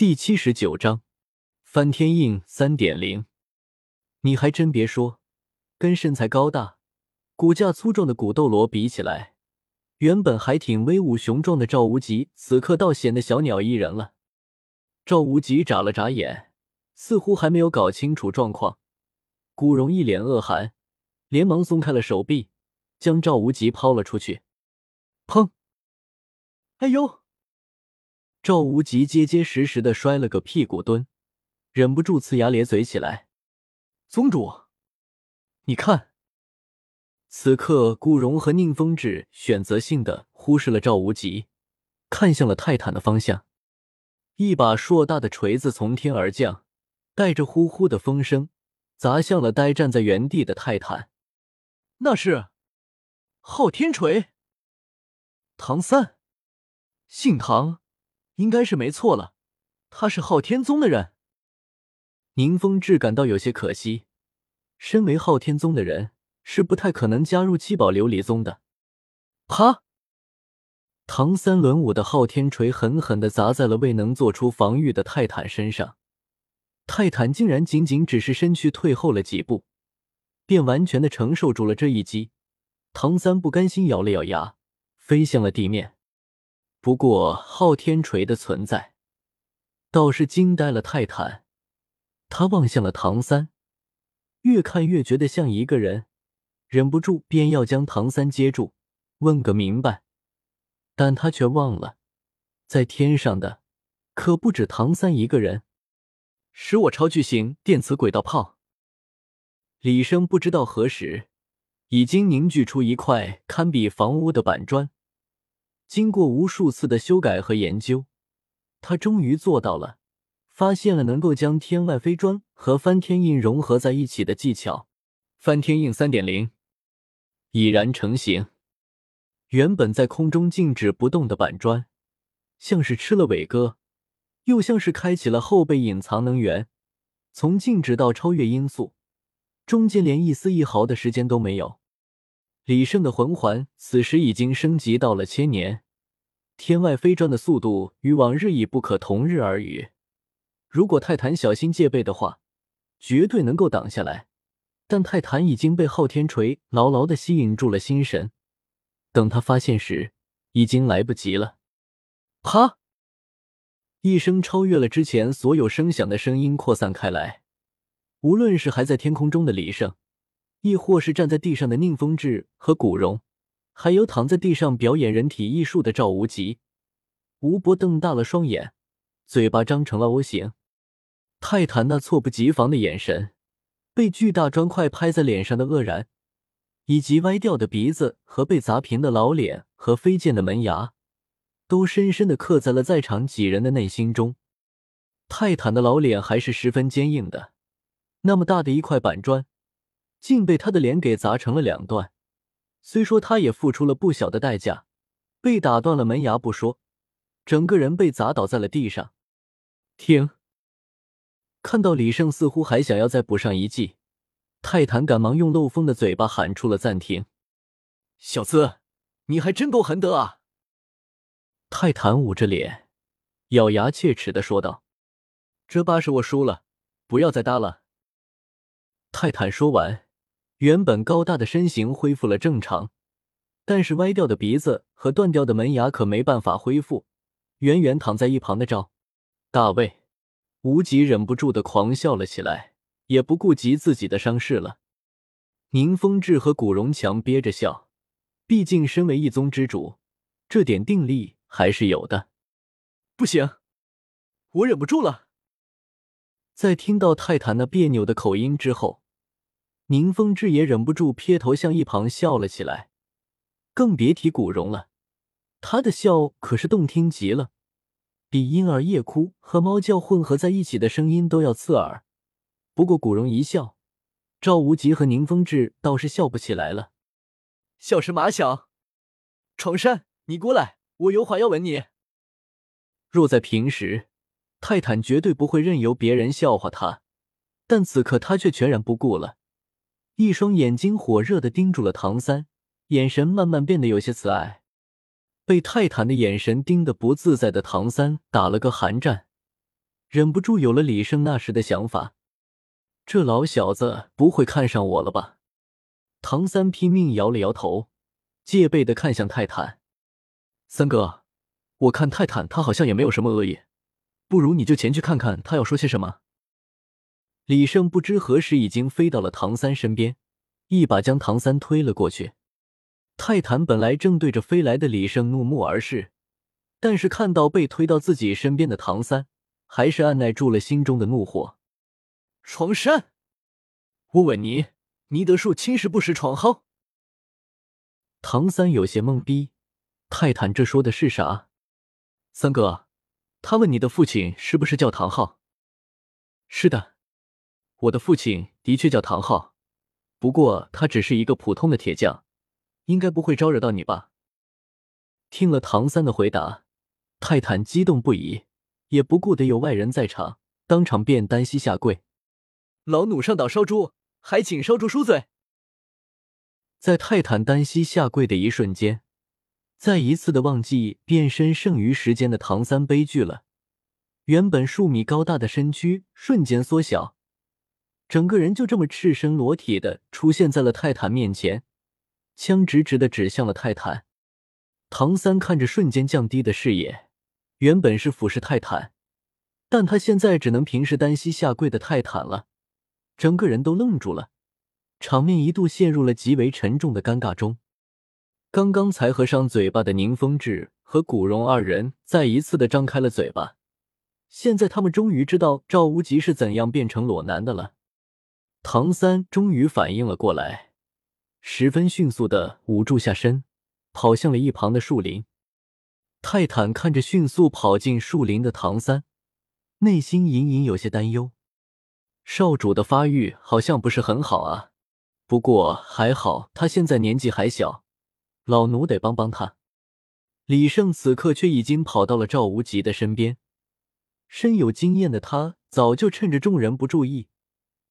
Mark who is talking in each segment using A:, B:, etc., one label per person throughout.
A: 第七十九章翻天印三点零。你还真别说，跟身材高大、骨架粗壮的古斗罗比起来，原本还挺威武雄壮的赵无极，此刻倒显得小鸟依人了。赵无极眨了眨眼，似乎还没有搞清楚状况。古荣一脸恶寒，连忙松开了手臂，将赵无极抛了出去。砰！哎呦！赵无极结结实实的摔了个屁股墩，忍不住呲牙咧嘴起来。宗主，你看，此刻顾荣和宁风致选择性的忽视了赵无极，看向了泰坦的方向。一把硕大的锤子从天而降，带着呼呼的风声，砸向了呆站在原地的泰坦。那是昊天锤。唐三，姓唐。应该是没错了，他是昊天宗的人。宁风致感到有些可惜，身为昊天宗的人，是不太可能加入七宝琉璃宗的。啪！唐三轮舞的昊天锤狠狠的砸在了未能做出防御的泰坦身上，泰坦竟然仅仅只是身躯退后了几步，便完全的承受住了这一击。唐三不甘心，咬了咬牙，飞向了地面。不过，昊天锤的存在倒是惊呆了泰坦。他望向了唐三，越看越觉得像一个人，忍不住便要将唐三接住，问个明白。但他却忘了，在天上的可不止唐三一个人。使我超巨型电磁轨道炮！李生不知道何时已经凝聚出一块堪比房屋的板砖。经过无数次的修改和研究，他终于做到了，发现了能够将天外飞砖和翻天印融合在一起的技巧。翻天印三点零已然成型。原本在空中静止不动的板砖，像是吃了伟哥，又像是开启了后备隐藏能源，从静止到超越音速，中间连一丝一毫的时间都没有。李胜的魂环此时已经升级到了千年，天外飞砖的速度与往日已不可同日而语。如果泰坦小心戒备的话，绝对能够挡下来。但泰坦已经被昊天锤牢牢的吸引住了心神，等他发现时，已经来不及了。啪！一声超越了之前所有声响的声音扩散开来，无论是还在天空中的李胜。亦或是站在地上的宁风致和古荣，还有躺在地上表演人体艺术的赵无极，吴伯瞪大了双眼，嘴巴张成了 O 型。泰坦那猝不及防的眼神，被巨大砖块拍在脸上的愕然，以及歪掉的鼻子和被砸平的老脸和飞溅的门牙，都深深的刻在了在场几人的内心中。泰坦的老脸还是十分坚硬的，那么大的一块板砖。竟被他的脸给砸成了两段。虽说他也付出了不小的代价，被打断了门牙不说，整个人被砸倒在了地上。停！看到李胜似乎还想要再补上一记，泰坦赶忙用漏风的嘴巴喊出了暂停。小子，你还真够狠的啊！泰坦捂着脸，咬牙切齿的说道：“这把是我输了，不要再搭了。”泰坦说完。原本高大的身形恢复了正常，但是歪掉的鼻子和断掉的门牙可没办法恢复。远远躺在一旁的赵大卫、无极忍不住的狂笑了起来，也不顾及自己的伤势了。宁风致和古荣强憋着笑，毕竟身为一宗之主，这点定力还是有的。不行，我忍不住了。在听到泰坦那别扭的口音之后。宁风致也忍不住撇头向一旁笑了起来，更别提古荣了。他的笑可是动听极了，比婴儿夜哭和猫叫混合在一起的声音都要刺耳。不过古荣一笑，赵无极和宁风致倒是笑不起来了。笑什么笑？床山，你过来，我有话要问你。若在平时，泰坦绝对不会任由别人笑话他，但此刻他却全然不顾了。一双眼睛火热的盯住了唐三，眼神慢慢变得有些慈爱。被泰坦的眼神盯得不自在的唐三打了个寒战，忍不住有了李胜那时的想法：这老小子不会看上我了吧？唐三拼命摇了摇头，戒备的看向泰坦：“三哥，我看泰坦他好像也没有什么恶意，不如你就前去看看他要说些什么。”李胜不知何时已经飞到了唐三身边，一把将唐三推了过去。泰坦本来正对着飞来的李胜怒目而视，但是看到被推到自己身边的唐三，还是按耐住了心中的怒火。闯山！我问你。尼德树侵蚀不时闯蒿。唐三有些懵逼，泰坦这说的是啥？三哥，他问你的父亲是不是叫唐昊？是的，我的父亲的确叫唐昊，不过他只是一个普通的铁匠，应该不会招惹到你吧？听了唐三的回答，泰坦激动不已，也不顾得有外人在场，当场便单膝下跪：“老弩上岛烧猪。”还请烧猪恕罪。在泰坦单膝下跪的一瞬间，再一次的忘记变身剩余时间的唐三悲剧了。原本数米高大的身躯瞬间缩小，整个人就这么赤身裸体的出现在了泰坦面前，枪直直的指向了泰坦。唐三看着瞬间降低的视野，原本是俯视泰坦，但他现在只能平视单膝下跪的泰坦了。整个人都愣住了，场面一度陷入了极为沉重的尴尬中。刚刚才合上嘴巴的宁风致和古荣二人再一次的张开了嘴巴，现在他们终于知道赵无极是怎样变成裸男的了。唐三终于反应了过来，十分迅速的捂住下身，跑向了一旁的树林。泰坦看着迅速跑进树林的唐三，内心隐隐有些担忧。少主的发育好像不是很好啊，不过还好他现在年纪还小，老奴得帮帮他。李胜此刻却已经跑到了赵无极的身边，身有经验的他早就趁着众人不注意，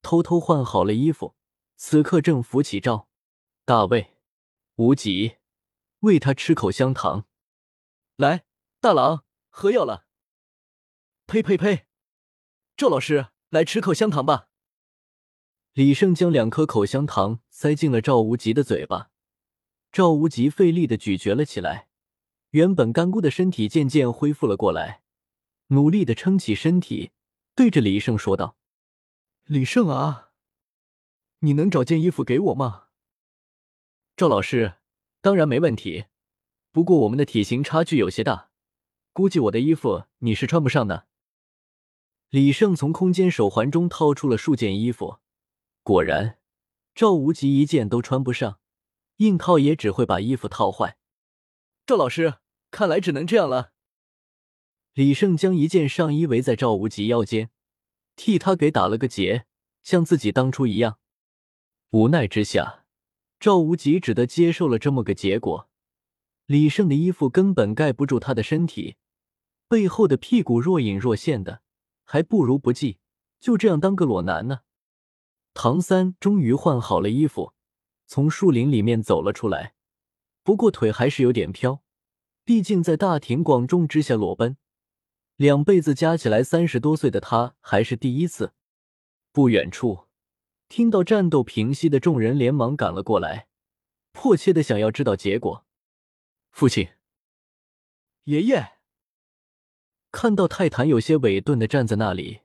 A: 偷偷换好了衣服，此刻正扶起赵大卫、无极，喂他吃口香糖。来，大郎喝药了。呸呸呸，赵老师。来吃口香糖吧。李胜将两颗口香糖塞进了赵无极的嘴巴，赵无极费力的咀嚼了起来，原本干枯的身体渐渐恢复了过来，努力的撑起身体，对着李胜说道：“李胜啊，你能找件衣服给我吗？”赵老师，当然没问题，不过我们的体型差距有些大，估计我的衣服你是穿不上的。李胜从空间手环中掏出了数件衣服，果然，赵无极一件都穿不上，硬套也只会把衣服套坏。赵老师，看来只能这样了。李胜将一件上衣围在赵无极腰间，替他给打了个结，像自己当初一样。无奈之下，赵无极只得接受了这么个结果。李胜的衣服根本盖不住他的身体，背后的屁股若隐若现的。还不如不系，就这样当个裸男呢。唐三终于换好了衣服，从树林里面走了出来，不过腿还是有点飘，毕竟在大庭广众之下裸奔，两辈子加起来三十多岁的他还是第一次。不远处，听到战斗平息的众人连忙赶了过来，迫切的想要知道结果。父亲，爷爷。看到泰坦有些委顿的站在那里，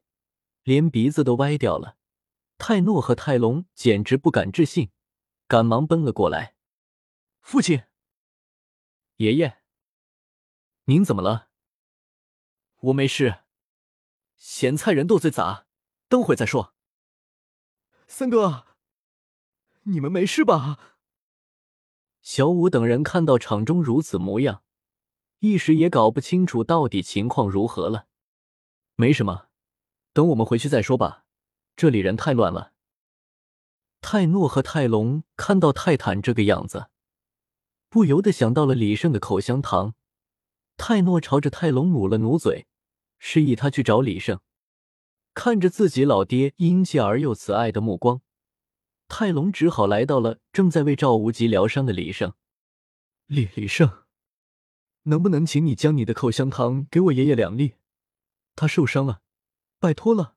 A: 连鼻子都歪掉了。泰诺和泰隆简直不敢置信，赶忙奔了过来。父亲，爷爷，您怎么了？我没事。咸菜人斗嘴杂，等会再说。
B: 三哥，你们没事吧？
A: 小五等人看到场中如此模样。一时也搞不清楚到底情况如何了。没什么，等我们回去再说吧。这里人太乱了。泰诺和泰隆看到泰坦这个样子，不由得想到了李胜的口香糖。泰诺朝着泰隆努了努嘴，示意他去找李胜。看着自己老爹殷切而又慈爱的目光，泰隆只好来到了正在为赵无极疗伤的李胜。
B: 李李胜。能不能请你将你的口香糖给我爷爷两粒？他受伤了，拜托了。